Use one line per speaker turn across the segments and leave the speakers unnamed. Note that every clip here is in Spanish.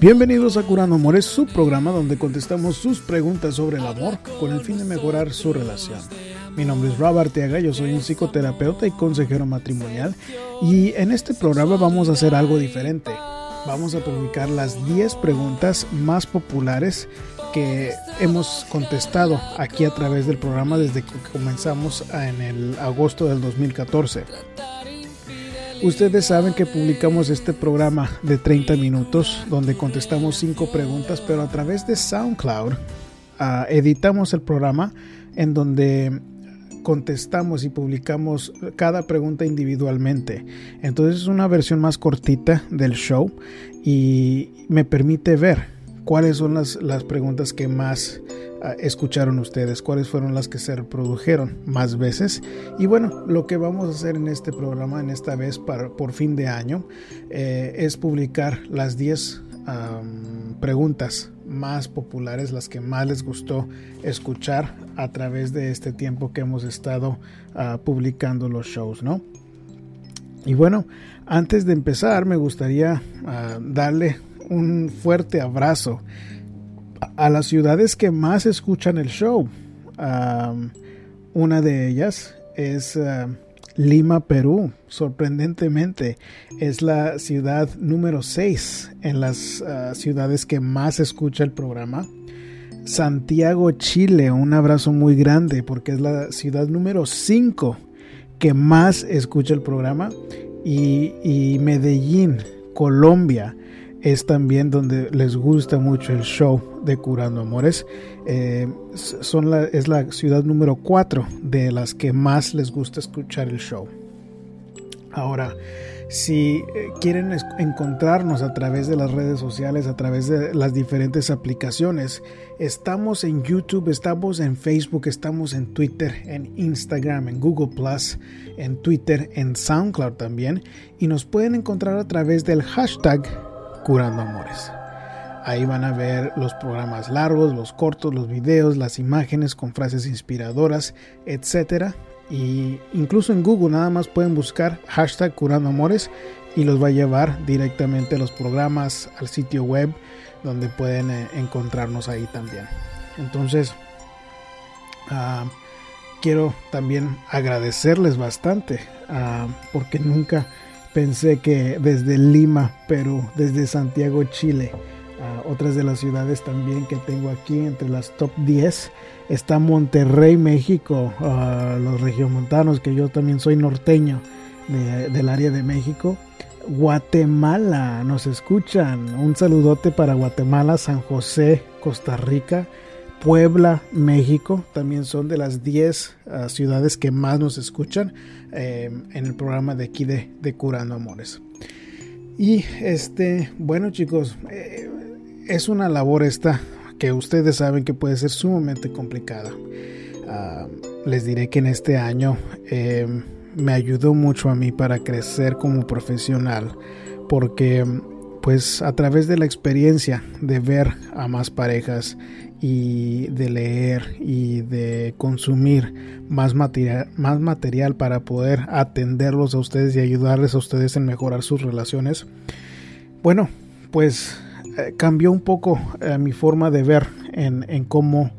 Bienvenidos a Curando Amores, su programa donde contestamos sus preguntas sobre el amor con el fin de mejorar su relación. Mi nombre es Rob Arteaga, yo soy un psicoterapeuta y consejero matrimonial y en este programa vamos a hacer algo diferente. Vamos a publicar las 10 preguntas más populares que hemos contestado aquí a través del programa desde que comenzamos en el agosto del 2014. Ustedes saben que publicamos este programa de 30 minutos donde contestamos 5 preguntas, pero a través de SoundCloud uh, editamos el programa en donde contestamos y publicamos cada pregunta individualmente. Entonces es una versión más cortita del show y me permite ver cuáles son las, las preguntas que más escucharon ustedes, cuáles fueron las que se reprodujeron más veces. Y bueno, lo que vamos a hacer en este programa, en esta vez para, por fin de año, eh, es publicar las 10 preguntas más populares, las que más les gustó escuchar a través de este tiempo que hemos estado ah, publicando los shows, ¿no? Y bueno, antes de empezar me gustaría ah, darle un fuerte abrazo a las ciudades que más escuchan el show. una de ellas es Lima, Perú. Sorprendentemente, es la ciudad número 6 en las ah, ciudades que más escucha el programa. Santiago, Chile, un abrazo muy grande porque es la ciudad número 5 que más escucha el programa. y Medellín, Colombia, es también donde les gusta mucho el show de Curando Amores. Eh, es la ciudad número 4 de las que más les gusta escuchar el show. Ahora, si eh, quieren encontrarnos a través de las redes sociales, a través de las diferentes aplicaciones, estamos en YouTube, estamos en Facebook, estamos en Twitter, en Instagram, en Google Plus, en Twitter, en SoundCloud también. Y nos pueden encontrar a través del hashtag Curando Amores. Ahí van a ver los programas largos, los cortos, los videos, las imágenes con frases inspiradoras, etc. Y incluso en Google nada más pueden buscar hashtag Curando Amores y los va a llevar directamente a los programas, al sitio web donde pueden eh, encontrarnos ahí también. Entonces, ah, quiero también agradecerles bastante ah, porque nunca pensé que desde Lima, Perú, desde Santiago, Chile, otras de las ciudades también que tengo aquí entre las top 10 está Monterrey, México, los regiomontanos, que yo también soy norteño del área de México. Guatemala, nos escuchan. Un saludote para Guatemala, San José, Costa Rica. Puebla, México, también son de las 10 ah, ciudades que más nos escuchan eh, en el programa de aquí de, Curando Amores. Y este, bueno chicos, eh, es una labor esta que ustedes saben que puede ser sumamente complicada. Ah, les diré que en este año eh, me ayudó mucho a mí para crecer como profesional porque pues a través de la experiencia de ver a más parejas y de leer y de consumir más material, más material para poder atenderlos a ustedes y ayudarles a ustedes en mejorar sus relaciones. Bueno, pues eh, cambió un poco eh, mi forma de ver en, en, cómo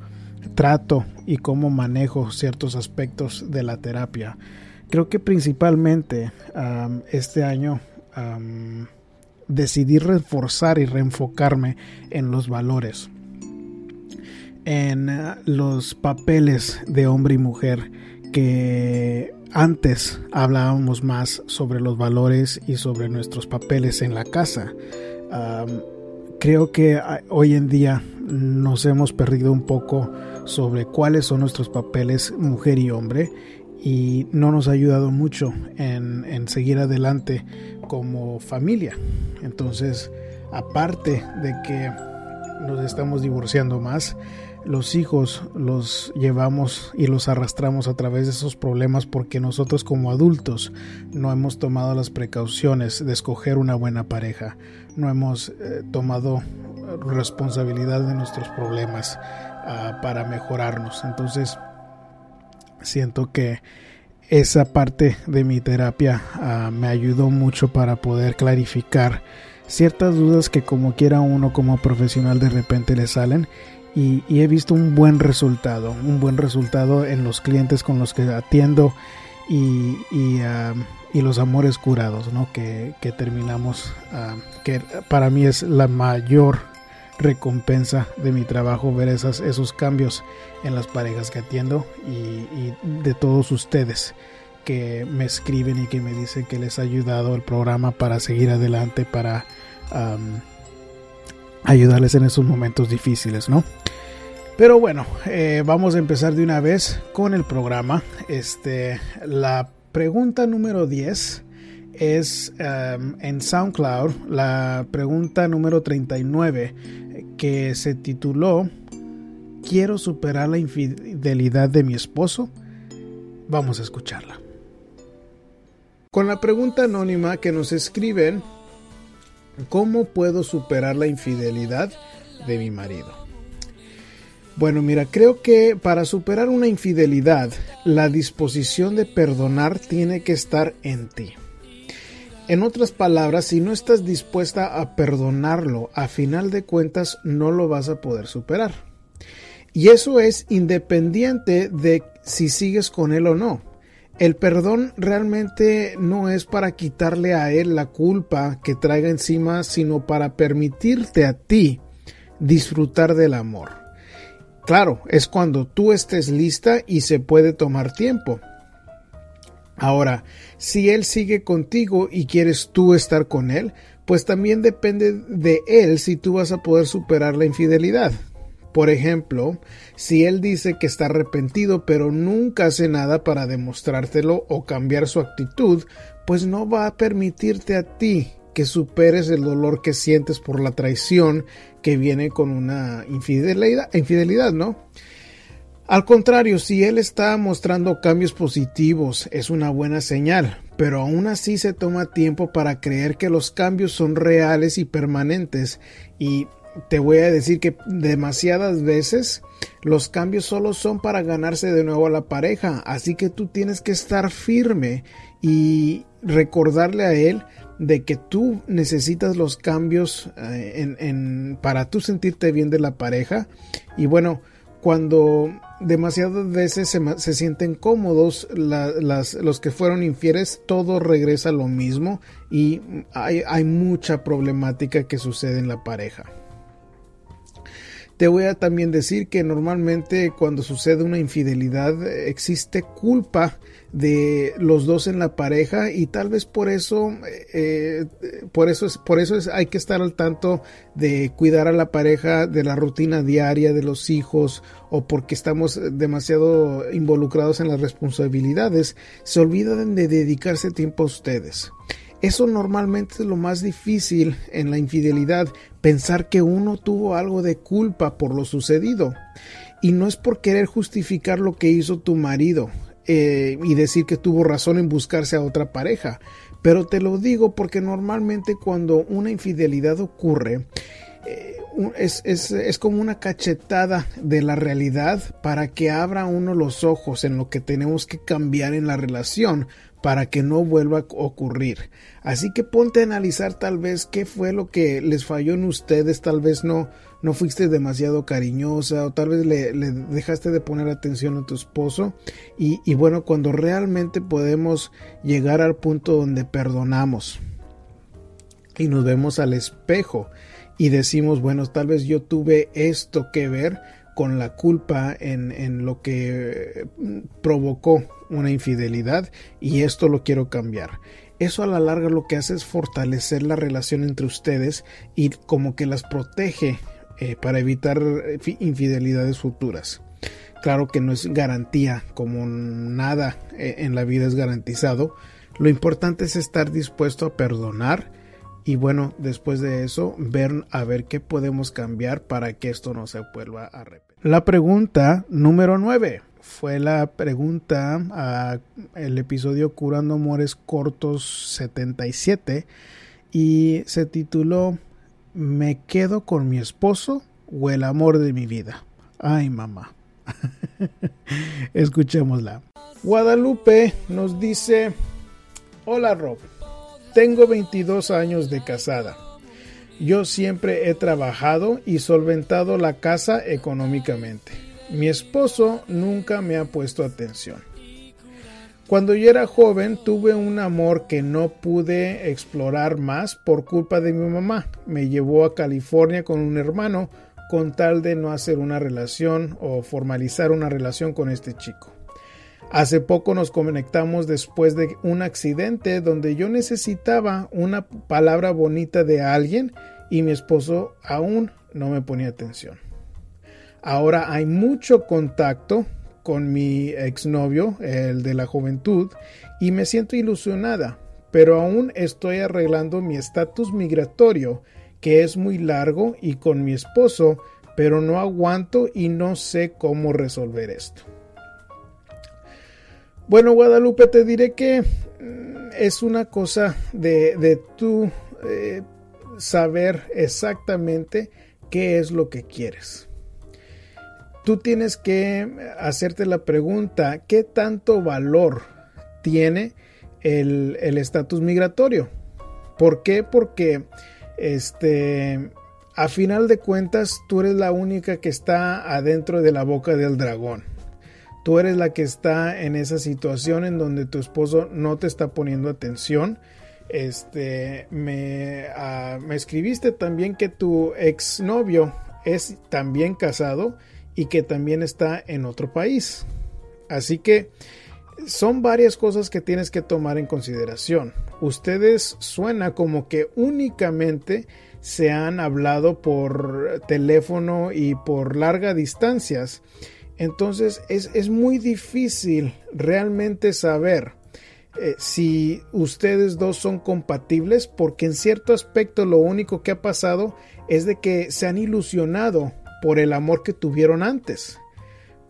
trato y cómo manejo ciertos aspectos de la terapia. Creo que principalmente este año decidí reforzar y reenfocarme en los valores en eh, los papeles de hombre y mujer que antes hablábamos más sobre los valores y sobre nuestros papeles en la casa. Creo que ah, hoy en día nos hemos perdido un poco sobre cuáles son nuestros papeles mujer y hombre y no nos ha ayudado mucho en, en seguir adelante como familia. Entonces, aparte de que nos estamos divorciando más, los hijos los llevamos y los arrastramos a través de esos problemas porque nosotros como adultos no hemos tomado las precauciones de escoger una buena pareja, no hemos eh, tomado responsabilidad de nuestros problemas ah, para mejorarnos. Entonces, siento que esa parte de mi terapia ah, me ayudó mucho para poder clarificar ciertas dudas que como quiera uno como profesional de repente le salen y, he visto un buen resultado, un buen resultado en los clientes con los que atiendo y, y, ah, los amores curados, ¿no? Que, terminamos, ah, que para mí es la mayor recompensa de mi trabajo ver esas, esos cambios en las parejas que atiendo y, de todos ustedes que me escriben y que me dicen que les ha ayudado el programa para seguir adelante, para ayudarles en esos momentos difíciles, ¿no? Pero bueno, eh, vamos a empezar de una vez con el programa. Este, la pregunta número 10 es en SoundCloud, la pregunta número 39 que se tituló Quiero superar la infidelidad de mi esposo. Vamos a escucharla. Con la pregunta anónima que nos escriben, ¿cómo puedo superar la infidelidad de mi marido? Bueno, mira, creo que para superar una infidelidad, la disposición de perdonar tiene que estar en ti. En otras palabras, si no estás dispuesta a perdonarlo, a final de cuentas no lo vas a poder superar. Y eso es independiente de si sigues con él o no. El perdón realmente no es para quitarle a él la culpa que traiga encima, sino para permitirte a ti disfrutar del amor. Claro, es cuando tú estés lista y se puede tomar tiempo. Ahora, si él sigue contigo y quieres tú estar con él, pues también depende de él si tú vas a poder superar la infidelidad. Por ejemplo, si él dice que está arrepentido pero nunca hace nada para demostrártelo o cambiar su actitud, pues no va a permitirte a ti que superes el dolor que sientes por la traición que viene con una infidelidad, infidelidad ¿no? Al contrario, si él está mostrando cambios positivos, es una buena señal, pero aún así se toma tiempo para creer que los cambios son reales y permanentes y te voy a decir que demasiadas veces los cambios solo son para ganarse de nuevo a la pareja, así que tú tienes que estar firme y recordarle a él de que tú necesitas los cambios eh, para tú sentirte bien de la pareja y bueno, cuando demasiadas veces se, sienten cómodos los que fueron infieles, todo regresa a lo mismo y hay, hay mucha problemática que sucede en la pareja. Te voy a también decir que normalmente cuando sucede una infidelidad existe culpa de los dos en la pareja y tal vez por eso eh, por eso es por eso es, hay que estar al tanto de cuidar a la pareja de la rutina diaria de los hijos o porque estamos demasiado involucrados en las responsabilidades se olvidan de dedicarse tiempo a ustedes eso normalmente es lo más difícil en la infidelidad, pensar que uno tuvo algo de culpa por lo sucedido. Y no es por querer justificar lo que hizo tu marido eh, y decir que tuvo razón en buscarse a otra pareja. Pero te lo digo porque normalmente cuando una infidelidad ocurre, eh, es, es, es, como una cachetada de la realidad para que abra uno los ojos en lo que tenemos que cambiar en la relación para que no vuelva a ocurrir. Así que ponte a analizar tal vez qué fue lo que les falló en ustedes, tal vez no, no fuiste demasiado cariñosa o tal vez le, dejaste de poner atención a tu esposo y, y bueno, cuando realmente podemos llegar al punto donde perdonamos y nos vemos al espejo y decimos, bueno, tal vez yo tuve esto que ver con la culpa en, en lo que provocó una infidelidad y esto lo quiero cambiar. Eso a la larga lo que hace es fortalecer la relación entre ustedes y como que las protege eh, para evitar eh, infidelidades futuras. Claro que no es garantía, como nada eh, en la vida es garantizado. Lo importante es estar dispuesto a perdonar y bueno, después de eso, ver a ver qué podemos cambiar para que esto no se vuelva a repetir. La pregunta número 9 fue la pregunta a el episodio Curando Amores Cortos 77 y se tituló ¿Me quedo con mi esposo o el amor de mi vida? Ay, mamá. Escuchémosla. Guadalupe nos dice, hola Rob, tengo 22 años de casada. Yo siempre he trabajado y solventado la casa económicamente. Mi esposo nunca me ha puesto atención. Cuando yo era joven tuve un amor que no pude explorar más por culpa de mi mamá. Me llevó a California con un hermano con tal de no hacer una relación o formalizar una relación con este chico. Hace poco nos conectamos después de un accidente donde yo necesitaba una palabra bonita de alguien y mi esposo aún no me ponía atención. Ahora hay mucho contacto con mi exnovio, el de la juventud, y me siento ilusionada, pero aún estoy arreglando mi estatus migratorio, que es muy largo, y con mi esposo, pero no aguanto y no sé cómo resolver esto. Bueno, Guadalupe, te diré que mm, es una cosa de, de tú eh, saber exactamente qué es lo que quieres. Tú tienes que hacerte la pregunta, ¿qué tanto valor tiene el estatus migratorio? ¿Por qué? Porque este, a final de cuentas tú eres la única que está adentro de la boca del dragón Tú eres la que está en esa situación en donde tu esposo no te está poniendo atención. Este, me, ah, me escribiste también que tu exnovio es también casado y que también está en otro país. Así que son varias cosas que tienes que tomar en consideración. Ustedes suena como que únicamente se han hablado por teléfono y por largas distancias entonces es, muy difícil realmente saber eh, si ustedes dos son compatibles porque en cierto aspecto lo único que ha pasado es de que se han ilusionado por el amor que tuvieron antes,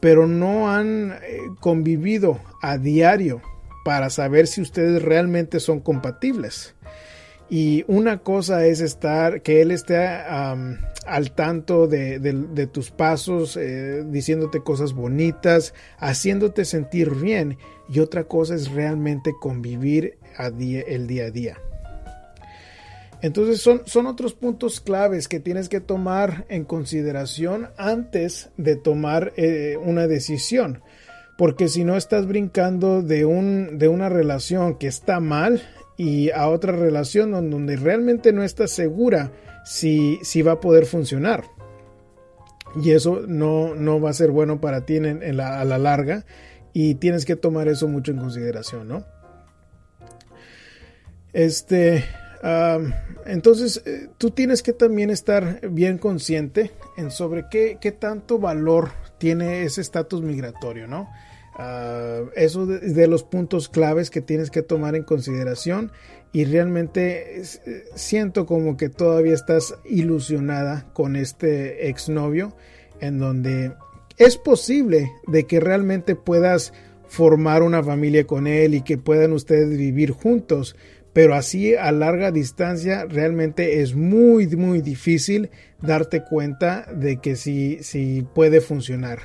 pero no han eh, convivido a diario para saber si ustedes realmente son compatibles. Y una cosa es estar, que él esté al tanto de, tus pasos, eh, diciéndote cosas bonitas, haciéndote sentir bien. Y otra cosa es realmente convivir el día a día. Entonces son, son otros puntos claves que tienes que tomar en consideración antes de tomar eh, una decisión. Porque si no estás brincando de, un, de una relación que está mal y a otra relación donde realmente no estás segura si, si va a poder funcionar. Y eso no, no va a ser bueno para ti en, a la larga y tienes que tomar eso mucho en consideración, ¿no? Este, entonces, eh, tú tienes que también estar bien consciente en sobre qué, tanto valor tiene ese estatus migratorio, ¿no? Uh, eso de, los puntos claves que tienes que tomar en consideración y realmente eh, siento como que todavía estás ilusionada con este exnovio en donde es posible de que realmente puedas formar una familia con él y que puedan ustedes vivir juntos pero así a larga distancia realmente es muy muy difícil darte cuenta de que sí, sí puede funcionar.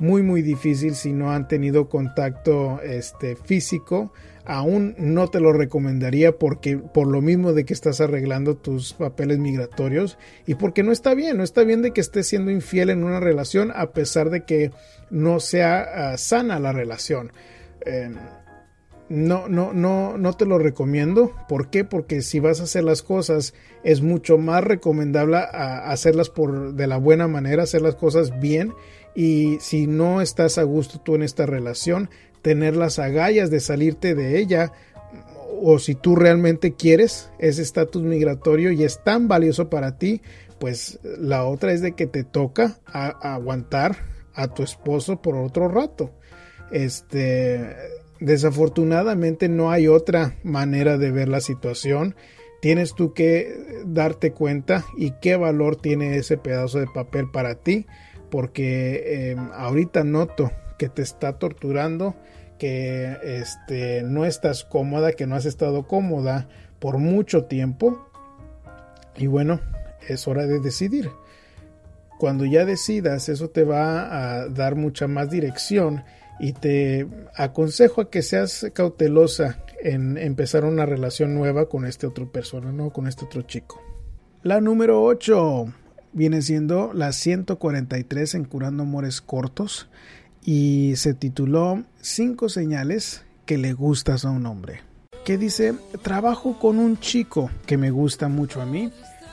Muy muy difícil si no han tenido contacto este físico. Aún no te lo recomendaría porque por lo mismo de que estás arreglando tus papeles migratorios y porque no está bien no está bien de que estés siendo infiel en una relación a pesar de que no sea ah, sana la relación. Em, no, no, no, no te lo recomiendo. ¿Por qué? Porque si vas a hacer las cosas, es mucho más recomendable a hacerlas por de la buena manera, hacer las cosas bien y si no estás a gusto tú en esta relación, tener las agallas de salirte de ella o si tú realmente quieres ese estatus migratorio y es tan valioso para ti, pues la otra es de que te toca aguantar a tu esposo por otro rato. Este, desafortunadamente no hay otra manera de ver la situación. Tienes tú que darte cuenta y qué valor tiene ese pedazo de papel para ti porque em, ahorita noto que te está torturando, que este, no estás cómoda, que no has estado cómoda por mucho tiempo. Y bueno, es hora de decidir. Cuando ya decidas, eso te va a dar mucha más dirección y te aconsejo a que seas cautelosa en empezar una relación nueva con este otro persona, no con este otro chico. La número 8 viene siendo la 143 en Curando Amores Cortos y se tituló Cinco señales que le gustas a un hombre. Que dice, trabajo con un chico que me gusta mucho a mí.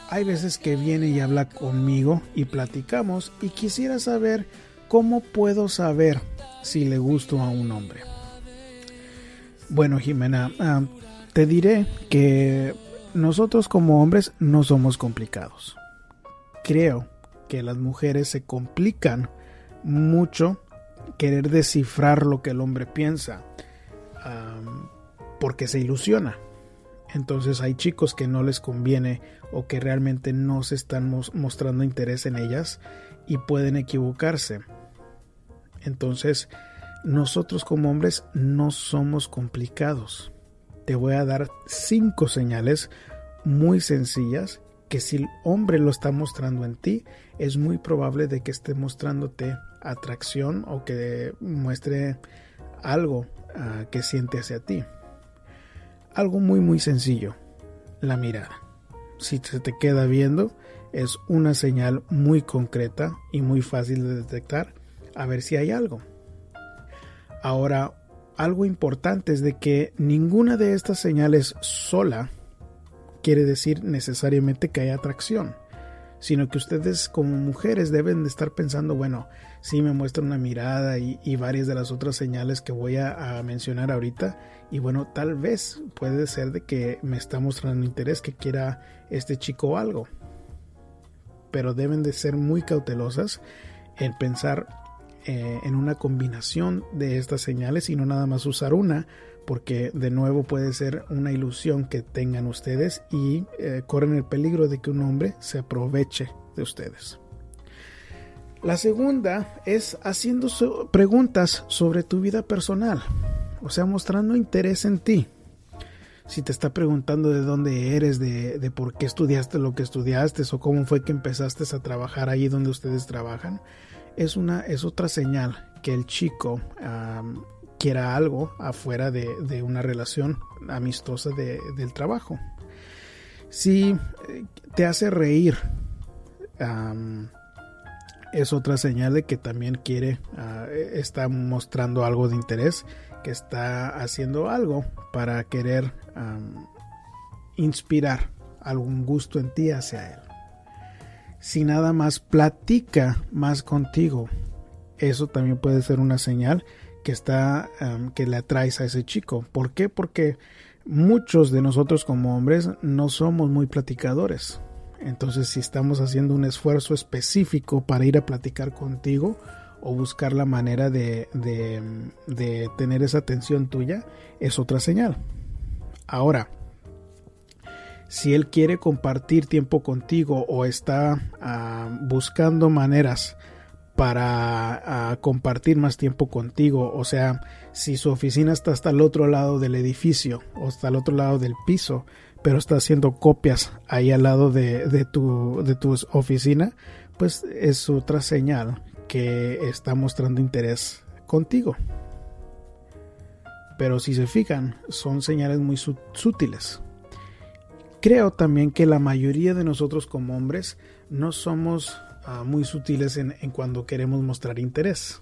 Hay veces que viene y habla conmigo y platicamos y quisiera saber cómo puedo saber si le gusto a un hombre. Bueno, Jimena, ah, te diré que nosotros como hombres no somos complicados. Creo que las mujeres se complican mucho querer descifrar lo que el hombre piensa porque se ilusiona. Entonces hay chicos que no les conviene o que realmente no se están mostrando interés en ellas y pueden equivocarse. Entonces nosotros como hombres no somos complicados. Te voy a dar cinco señales muy sencillas que si el hombre lo está mostrando en ti, es muy probable de que esté mostrándote atracción o que muestre algo ah, que siente hacia ti. Algo muy muy sencillo, la mirada. Si se te queda viendo, es una señal muy concreta y muy fácil de detectar a ver si hay algo. Ahora, algo importante es de que ninguna de estas señales sola quiere decir necesariamente que hay atracción sino que ustedes como mujeres deben de estar pensando, bueno, sí me muestra una mirada y, varias de las otras señales que voy a, mencionar ahorita, y bueno, tal vez puede ser de que me está mostrando interés, que quiera este chico algo, pero deben de ser muy cautelosas en pensar eh, en una combinación de estas señales y no nada más usar una porque de nuevo puede ser una ilusión que tengan ustedes y eh, corren el peligro de que un hombre se aproveche de ustedes. La segunda es haciendo preguntas sobre tu vida personal, o sea, mostrando interés en ti. Si te está preguntando de dónde eres, de, por qué estudiaste lo que estudiaste o cómo fue que empezaste a trabajar ahí donde ustedes trabajan, es, una, es otra señal que el chico quiera algo afuera de, una relación amistosa del trabajo. Si eh, te hace reír, es otra señal de que también quiere, ah, está mostrando algo de interés, que está haciendo algo para querer inspirar algún gusto en ti hacia él. Si nada más platica más contigo, eso también puede ser una señal que está que le atraes a ese chico. ¿Por qué? Porque muchos de nosotros como hombres no somos muy platicadores. Entonces, si estamos haciendo un esfuerzo específico para ir a platicar contigo o buscar la manera de, de, tener esa atención tuya, es otra señal. Ahora, si él quiere compartir tiempo contigo o está ah, buscando maneras para compartir más tiempo contigo. O sea, si su oficina está hasta el otro lado del edificio o hasta el otro lado del piso, pero está haciendo copias ahí al lado de, de, tu, de tu oficina, pues es otra señal que está mostrando interés contigo. Pero si se fijan, son señales muy sutiles. Creo también que la mayoría de nosotros como hombres no somos Ah, muy sutiles en, cuando queremos mostrar interés.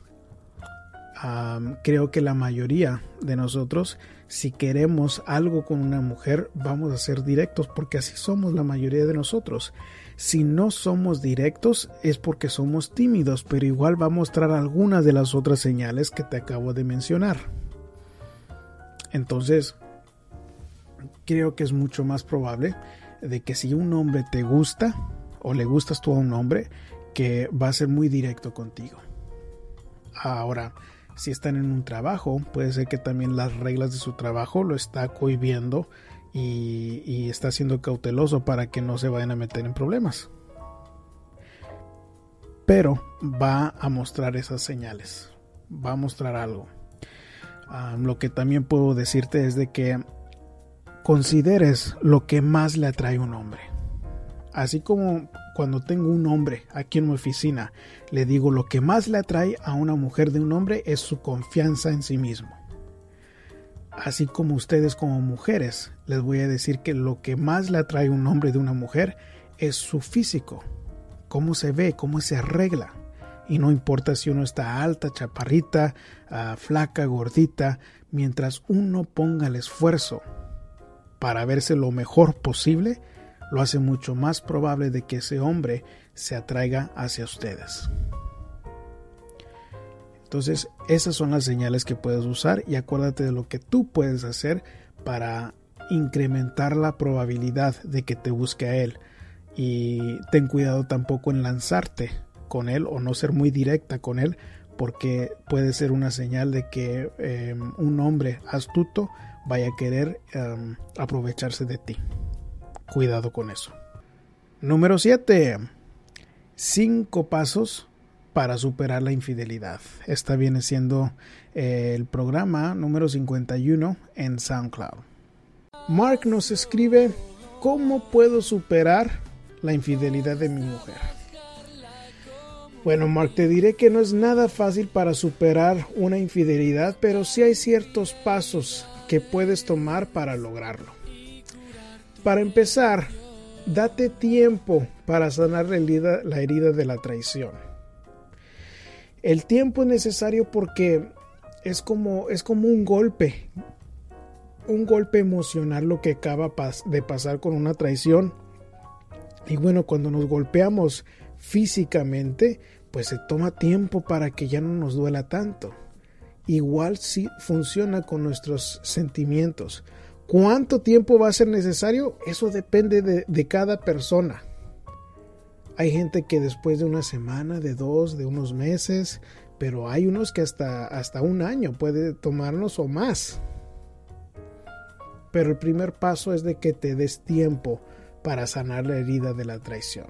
creo que la mayoría de nosotros, si queremos algo con una mujer, vamos a ser directos porque así somos la mayoría de nosotros. Si no somos directos es porque somos tímidos, pero igual va a mostrar algunas de las otras señales que te acabo de mencionar. Entonces, creo que es mucho más probable de que si un hombre te gusta o le gustas tú a un hombre, que va a ser muy directo contigo. Ahora, si están en un trabajo, puede ser que también las reglas de su trabajo lo está cohibiendo y, está siendo cauteloso para que no se vayan a meter en problemas. Pero va a mostrar esas señales, va a mostrar algo. Lo que también puedo decirte es de que consideres lo que más le atrae a un hombre. Así como cuando tengo un hombre aquí en mi oficina, le digo lo que más le atrae a una mujer de un hombre es su confianza en sí mismo. Así como ustedes como mujeres, les voy a decir que lo que más le atrae un hombre de una mujer es su físico, cómo se ve, cómo se arregla. Y no importa si uno está alta, chaparrita, ah, flaca, gordita, mientras uno ponga el esfuerzo para verse lo mejor posible, lo hace mucho más probable de que ese hombre se atraiga hacia ustedes. Entonces, esas son las señales que puedes usar y acuérdate de lo que tú puedes hacer para incrementar la probabilidad de que te busque a él. Y ten cuidado tampoco en lanzarte con él o no ser muy directa con él porque puede ser una señal de que em, un hombre astuto vaya a querer em, aprovecharse de ti. Cuidado con eso. Número 7. Cinco pasos para superar la infidelidad. Esta viene siendo eh, el programa número 51 en SoundCloud. Mark nos escribe, ¿cómo puedo superar la infidelidad de mi mujer? Bueno, Mark, te diré que no es nada fácil para superar una infidelidad, pero sí hay ciertos pasos que puedes tomar para lograrlo. Para empezar, date tiempo para sanar la herida, la herida de la traición. El tiempo es necesario porque es como, es como un golpe, un golpe emocional lo que acaba de pasar con una traición. Y bueno, cuando nos golpeamos físicamente, pues se toma tiempo para que ya no nos duela tanto. Igual si funciona con nuestros sentimientos. ¿Cuánto tiempo va a ser necesario? Eso depende de, de cada persona. Hay gente que después de una semana, de dos, de unos meses, pero hay unos que hasta, hasta un año puede tomarnos o más. Pero el primer paso es de que te des tiempo para sanar la herida de la traición.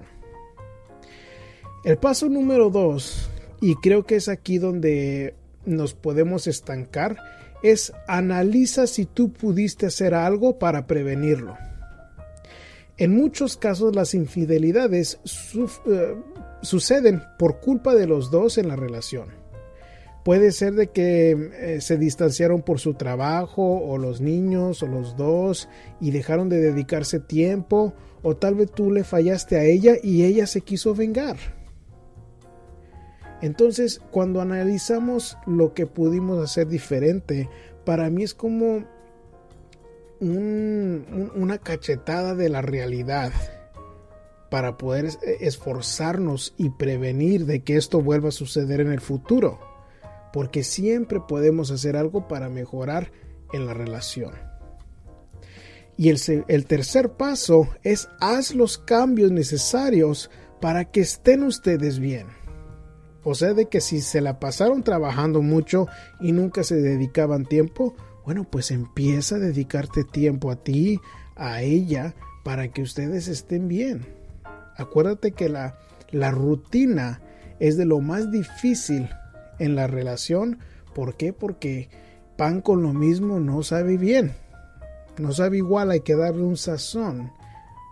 El paso número dos, y creo que es aquí donde nos podemos estancar, es analiza si tú pudiste hacer algo para prevenirlo. En muchos casos las infidelidades eh, suceden por culpa de los dos en la relación. Puede ser de que eh, se distanciaron por su trabajo o los niños o los dos y dejaron de dedicarse tiempo o tal vez tú le fallaste a ella y ella se quiso vengar. Entonces, cuando analizamos lo que pudimos hacer diferente, para mí es como una cachetada de la realidad para poder esforzarnos y prevenir de que esto vuelva a suceder en el futuro, porque siempre podemos hacer algo para mejorar en la relación. Y el, el tercer paso es haz los cambios necesarios para que estén ustedes bien. O sea, de que si se la pasaron trabajando mucho y nunca se dedicaban tiempo, bueno, pues empieza a dedicarte tiempo a ti, a ella, para que ustedes estén bien. Acuérdate que la, la rutina es de lo más difícil en la relación. ¿Por qué? Porque pan con lo mismo no sabe bien. No sabe igual, hay que darle un sazón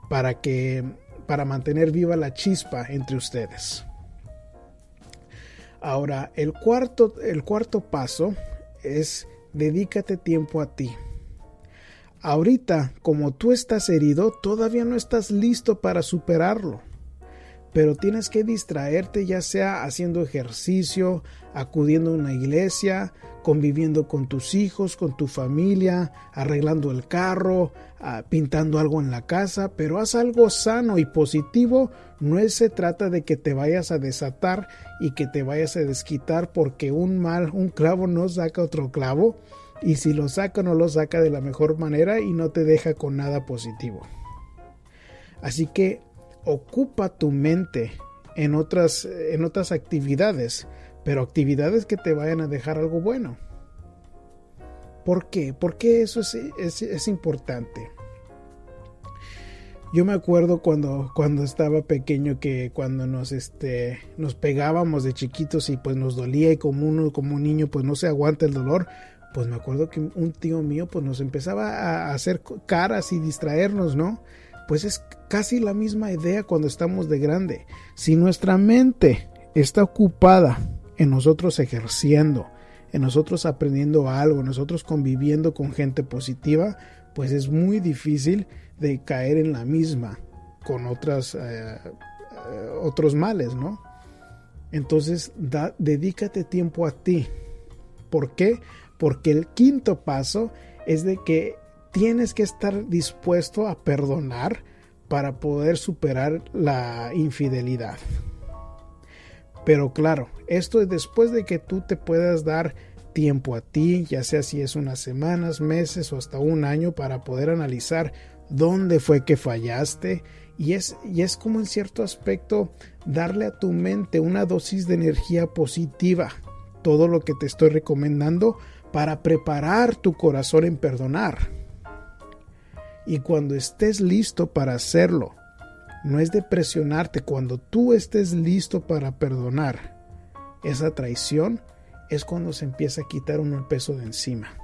para que para mantener viva la chispa entre ustedes. Ahora, el cuarto, el cuarto paso es dedícate tiempo a ti. Ahorita, como tú estás herido, todavía no estás listo para superarlo. Pero tienes que distraerte ya sea haciendo ejercicio, acudiendo a una iglesia, conviviendo con tus hijos, con tu familia, arreglando el carro, ah, pintando algo en la casa, pero haz algo sano y positivo. No se trata de que te vayas a desatar y que te vayas a desquitar porque un mal, un clavo no saca otro clavo y si lo saca no lo saca de la mejor manera y no te deja con nada positivo. Así que ocupa tu mente en otras, en otras actividades pero actividades que te vayan a dejar algo bueno. ¿Por qué? Porque eso es, es, importante. Yo me acuerdo cuando, cuando estaba pequeño que cuando nos, este, nos pegábamos de chiquitos y pues nos dolía y como uno, como un niño pues no se aguanta el dolor, pues me acuerdo que un tío mío pues nos empezaba a hacer caras y distraernos, ¿no? Pues es casi la misma idea cuando estamos de grande. Si nuestra mente está ocupada en nosotros ejerciendo, en nosotros aprendiendo algo, en nosotros conviviendo con gente positiva, pues es muy difícil de caer en la misma con otras, eh, eh, otros males, ¿no? Entonces, da, dedícate tiempo a ti. ¿Por qué? Porque el quinto paso es de que tienes que estar dispuesto a perdonar para poder superar la infidelidad. Pero claro, esto es después de que tú te puedas dar tiempo a ti, ya sea si es unas semanas, meses o hasta un año para poder analizar dónde fue que fallaste y es, y es como en cierto aspecto darle a tu mente una dosis de energía positiva, todo lo que te estoy recomendando para preparar tu corazón en perdonar. Y cuando estés listo para hacerlo, no es de presionarte, cuando tú estés listo para perdonar esa traición, es cuando se empieza a quitar uno el peso de encima.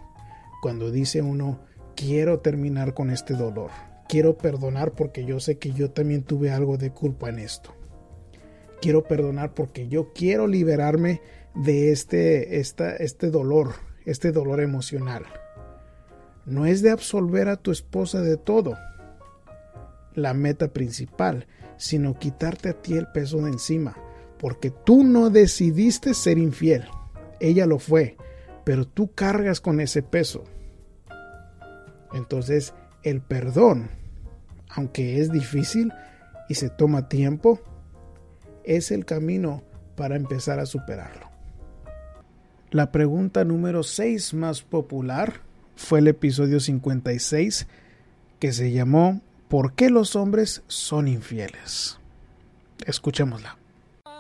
Cuando dice uno, quiero terminar con este dolor, quiero perdonar porque yo sé que yo también tuve algo de culpa en esto. Quiero perdonar porque yo quiero liberarme de este, esta, este dolor, este dolor emocional. No es de absolver a tu esposa de todo, la meta principal, sino quitarte a ti el peso de encima, porque tú no decidiste ser infiel, ella lo fue, pero tú cargas con ese peso. Entonces, el perdón, aunque es difícil y se toma tiempo, es el camino para empezar a superarlo. La pregunta número 6 más popular fue el episodio 56 que se llamó ¿Por qué los hombres son infieles? Escuchémosla.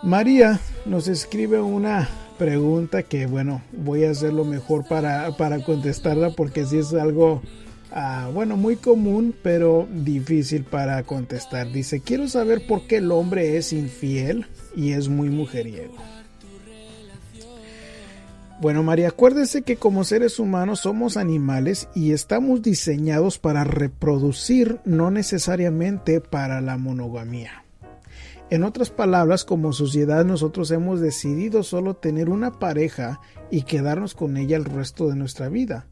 María nos escribe una pregunta que, bueno, voy a hacer lo mejor para, para contestarla porque sí es algo, ah, bueno, muy común, pero difícil para contestar. Dice, quiero saber por qué el hombre es infiel y es muy mujeriego. Bueno, María, acuérdese que como seres humanos somos animales y estamos diseñados para reproducir, no necesariamente para la monogamía. En otras palabras, como sociedad nosotros hemos decidido solo tener una pareja y quedarnos con ella el resto de nuestra vida.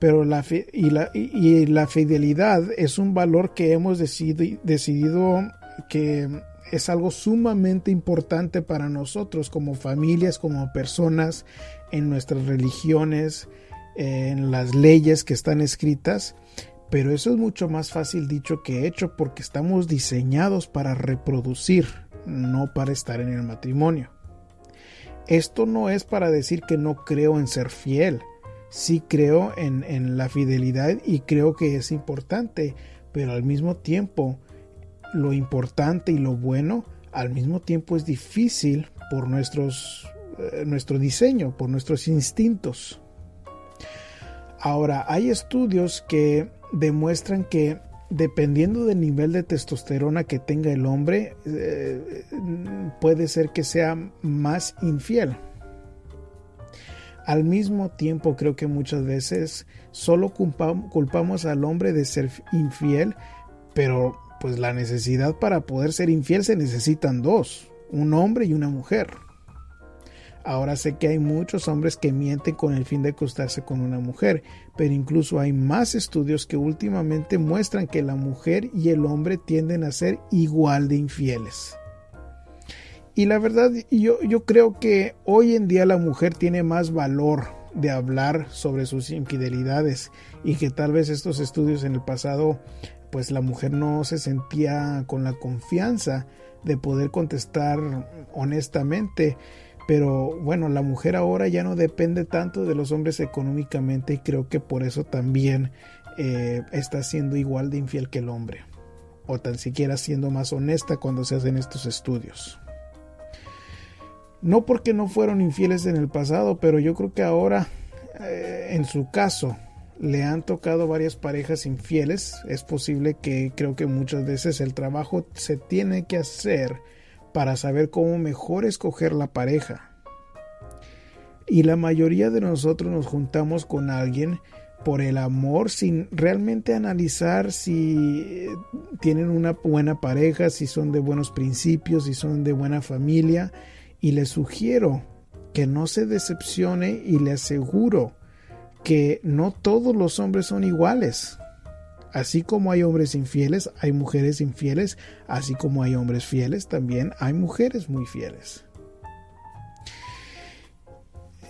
Pero la, y, la, y la fidelidad es un valor que hemos decidido que es algo sumamente importante para nosotros como familias, como personas, en nuestras religiones, en las leyes que están escritas, pero eso es mucho más fácil dicho que hecho porque estamos diseñados para reproducir, no para estar en el matrimonio. Esto no es para decir que no creo en ser fiel, sí creo en, en la fidelidad y creo que es importante, pero al mismo tiempo lo importante y lo bueno al mismo tiempo es difícil por nuestros, nuestro diseño, por nuestros instintos. Ahora, hay estudios que demuestran que dependiendo del nivel de testosterona que tenga el hombre, eh, puede ser que sea más infiel. Al mismo tiempo, creo que muchas veces solo culpamos al hombre de ser infiel, pero pues la necesidad para poder ser infiel se necesitan dos, un hombre y una mujer. Ahora sé que hay muchos hombres que mienten con el fin de acostarse con una mujer, pero incluso hay más estudios que últimamente muestran que la mujer y el hombre tienden a ser igual de infieles. Y la verdad, yo, yo creo que hoy en día la mujer tiene más valor de hablar sobre sus infidelidades y que tal vez estos estudios en el pasado pues la mujer no se sentía con la confianza de poder contestar honestamente. Pero bueno, la mujer ahora ya no depende tanto de los hombres económicamente y creo que por eso también eh, está siendo igual de infiel que el hombre. O tan siquiera siendo más honesta cuando se hacen estos estudios. No porque no fueron infieles en el pasado, pero yo creo que ahora, eh, en su caso, le han tocado varias parejas infieles. Es posible que creo que muchas veces el trabajo se tiene que hacer para saber cómo mejor escoger la pareja. Y la mayoría de nosotros nos juntamos con alguien por el amor sin realmente analizar si tienen una buena pareja, si son de buenos principios, si son de buena familia. Y les sugiero que no se decepcione y le aseguro que no todos los hombres son iguales. Así como hay hombres infieles, hay mujeres infieles, así como hay hombres fieles, también hay mujeres muy fieles.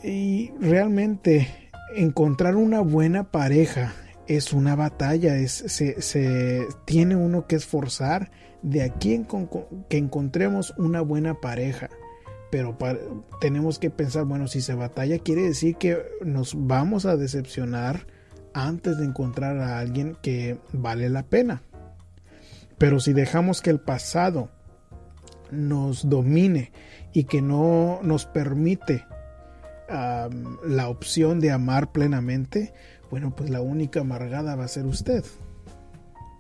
Y realmente encontrar una buena pareja es una batalla, es, se, tiene uno que esforzar de aquí que encontremos una buena pareja. Pero tenemos que pensar, bueno, si se batalla quiere decir que nos vamos a decepcionar antes de encontrar a alguien que vale la pena. Pero si dejamos que el pasado nos domine y que no nos permite la opción de amar plenamente, bueno, pues la única amargada va a ser usted.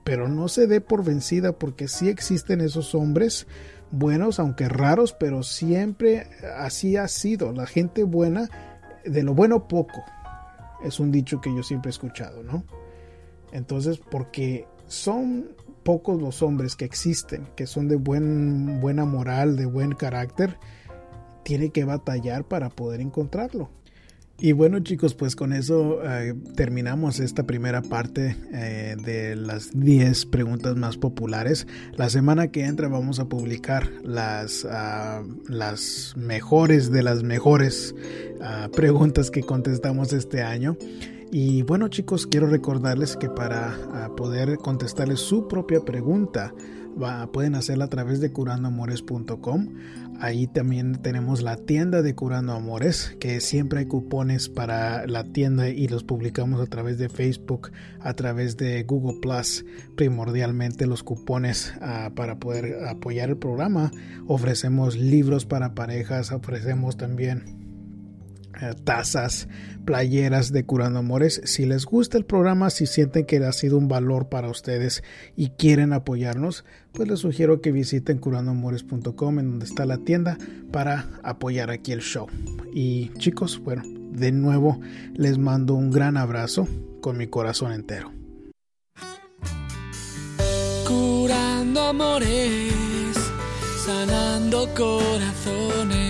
Pero no se dé por vencida porque sí existen esos hombres buenos, aunque raros, pero siempre así ha sido. La gente buena, de lo bueno poco. Es un dicho que yo siempre he escuchado, ¿no? Entonces, porque son pocos los hombres que existen, que son de buen, buena moral, de buen carácter, tiene que batallar para poder encontrarlo. Y bueno chicos, pues con eso eh, terminamos esta primera parte eh, de las 10 preguntas más populares. La semana que entra vamos a publicar las, ah, las mejores de las mejores ah, preguntas que contestamos este año. Y bueno chicos, quiero recordarles que para ah, poder contestarles su propia pregunta, pueden hacerla a través de curandoamores.com. Ahí también tenemos la tienda de Curando Amores, que siempre hay cupones para la tienda y los publicamos a través de Facebook, a través de Google Plus, primordialmente los cupones ah, para poder apoyar el programa. Ofrecemos libros para parejas, ofrecemos también tazas, playeras de Curando Amores. Si les gusta el programa, si sienten que ha sido un valor para ustedes y quieren apoyarnos, pues les sugiero que visiten curandoamores.com en donde está la tienda para apoyar aquí el show. Y chicos, bueno, de nuevo les mando un gran abrazo con mi corazón entero.
Curando amores, sanando corazones